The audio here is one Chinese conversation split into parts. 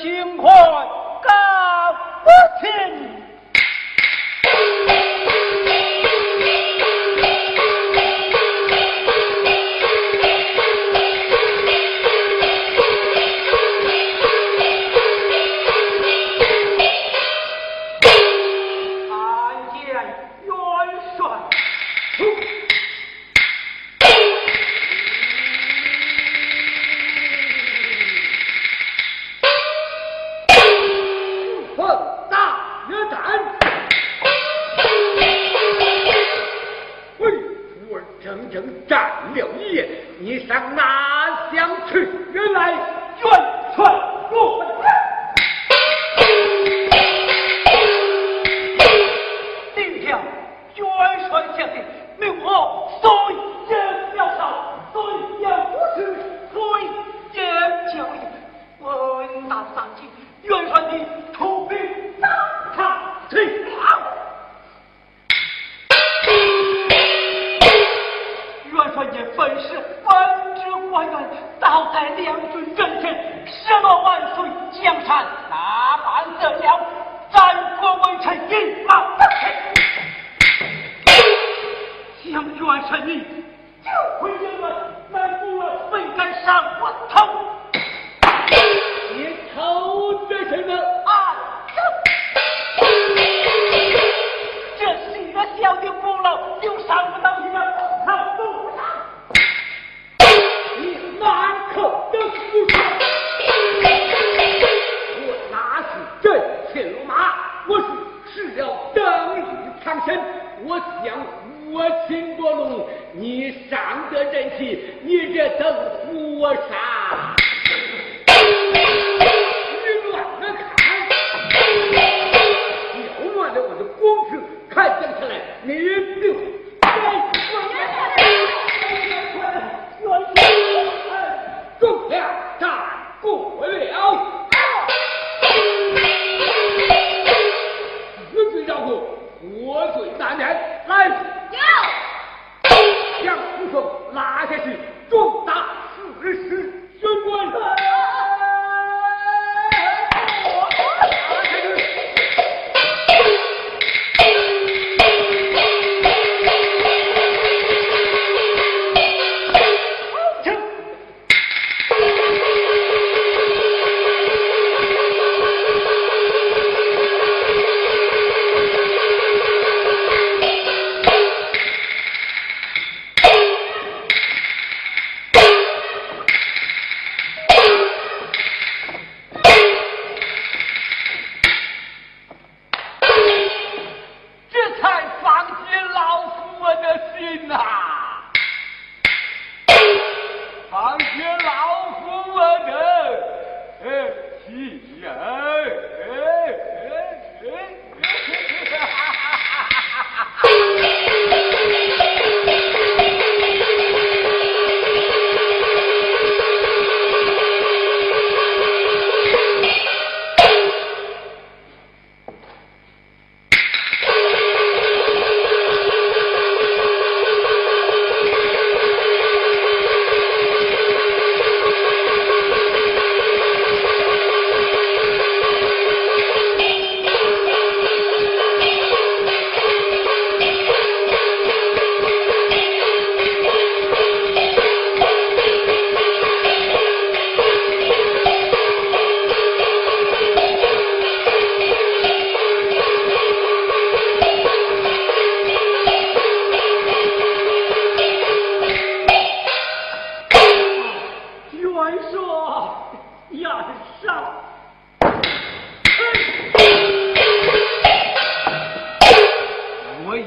心宽，高不平。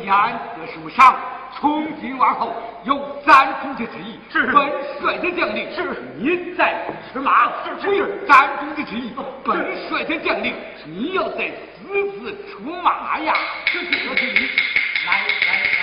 严子受上。从今往后，有三军的旨意，是本帅的将令，是你再不吃马，是不是三军的旨意，本帅的将令，你要再私自出马呀！是是是，来。来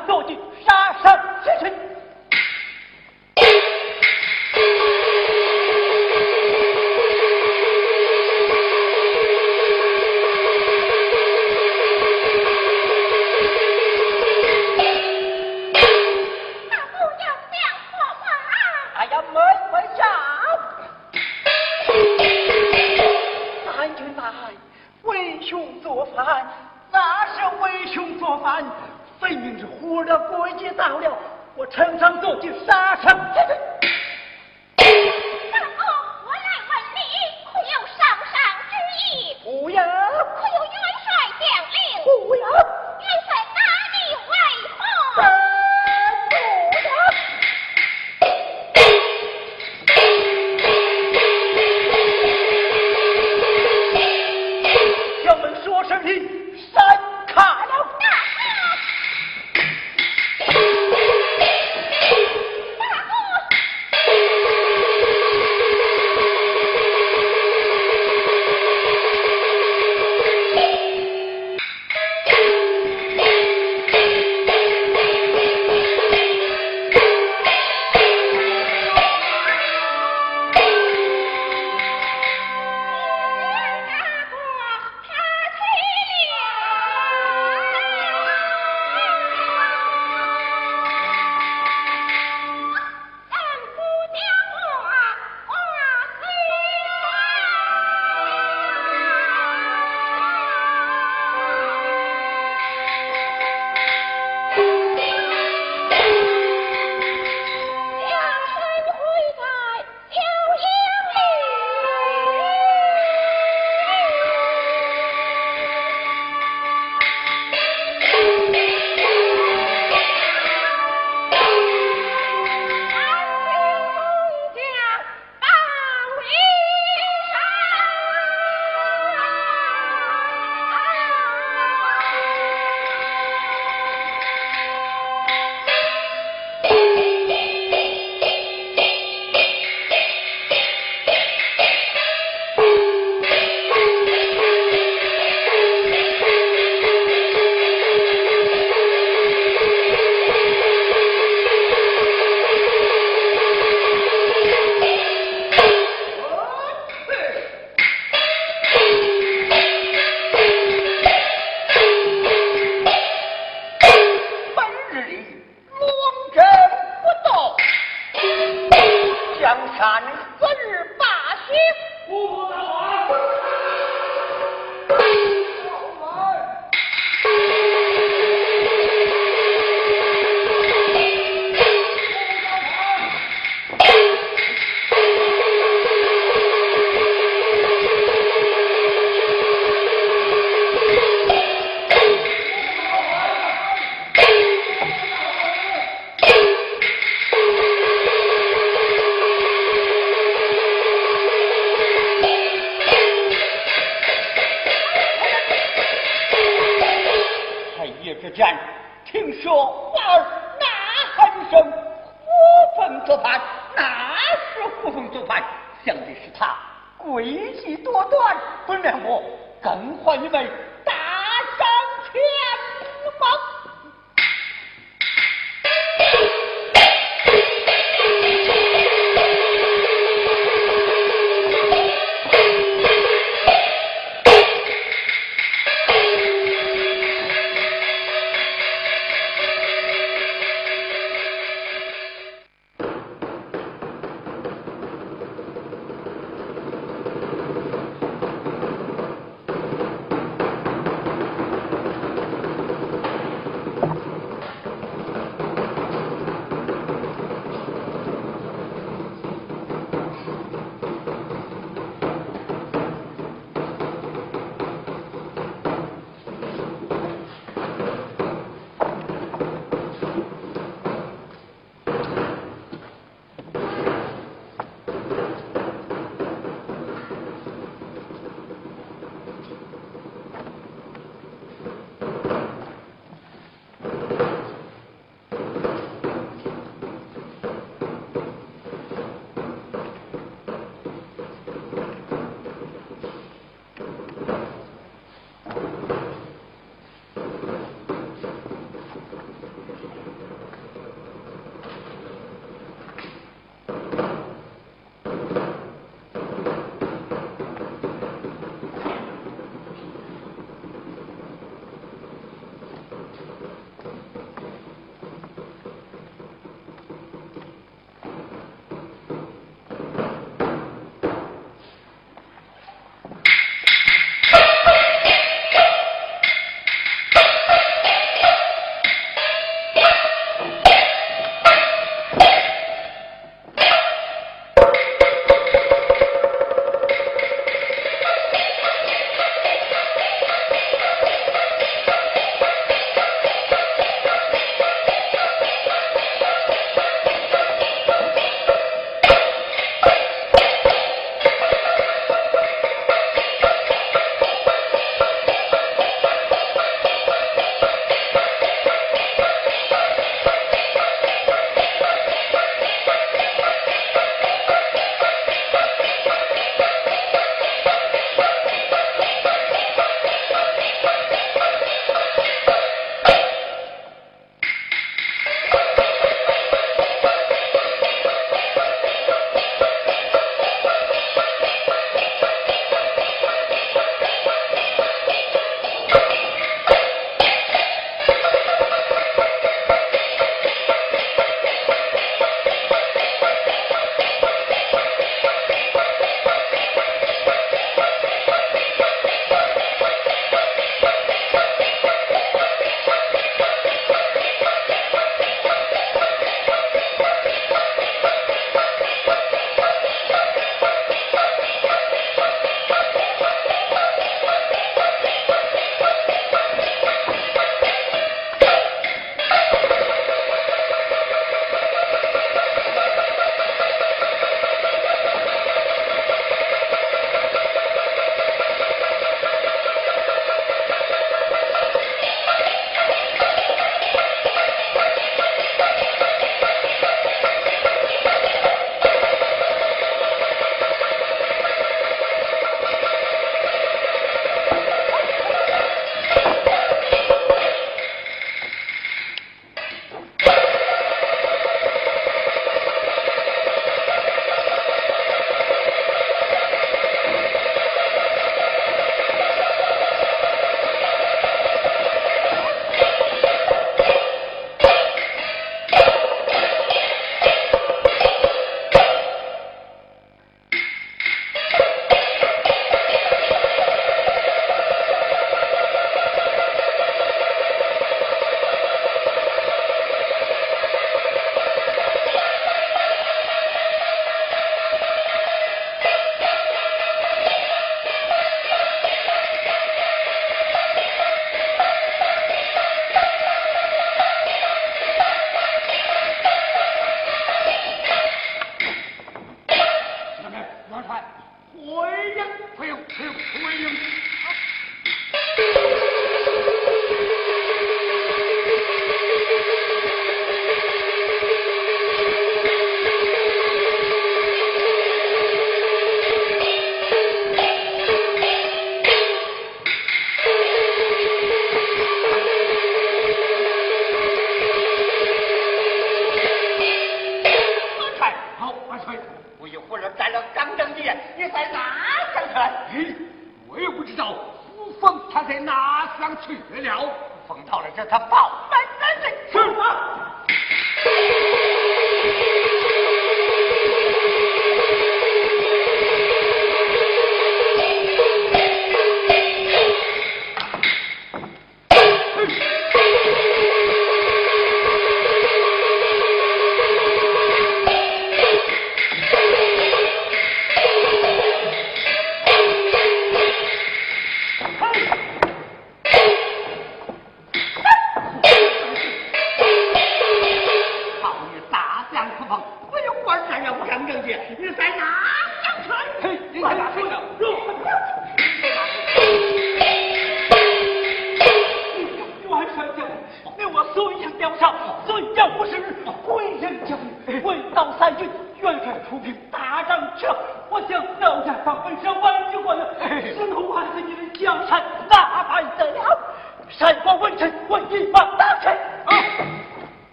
呈上坐骑，杀伤之臣。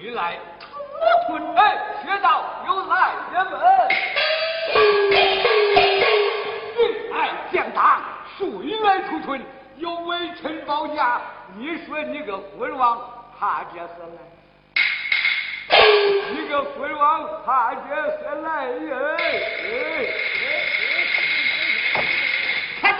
回来。出村！哎，学长有来人们。进来讲堂，谁来出村？有位陈保家，你说你个昏王，他这是来？你个昏王，他这是来人？哎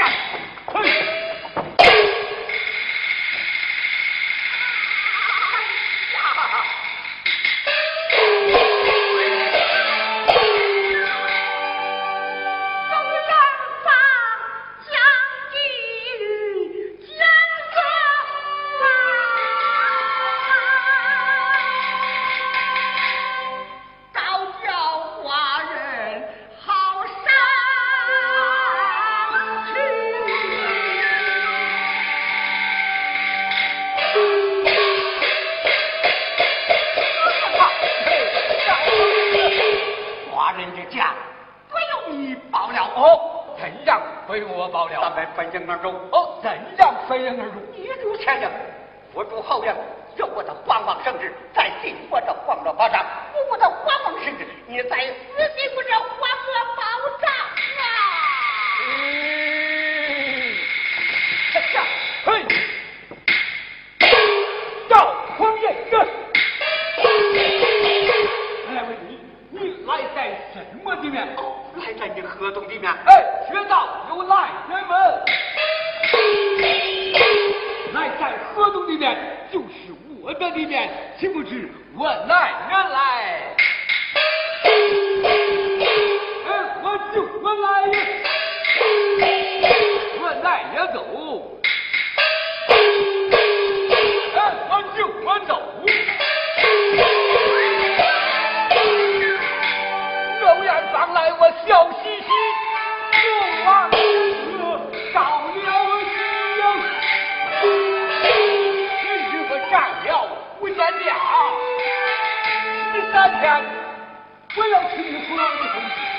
我要娶你湖南的生意，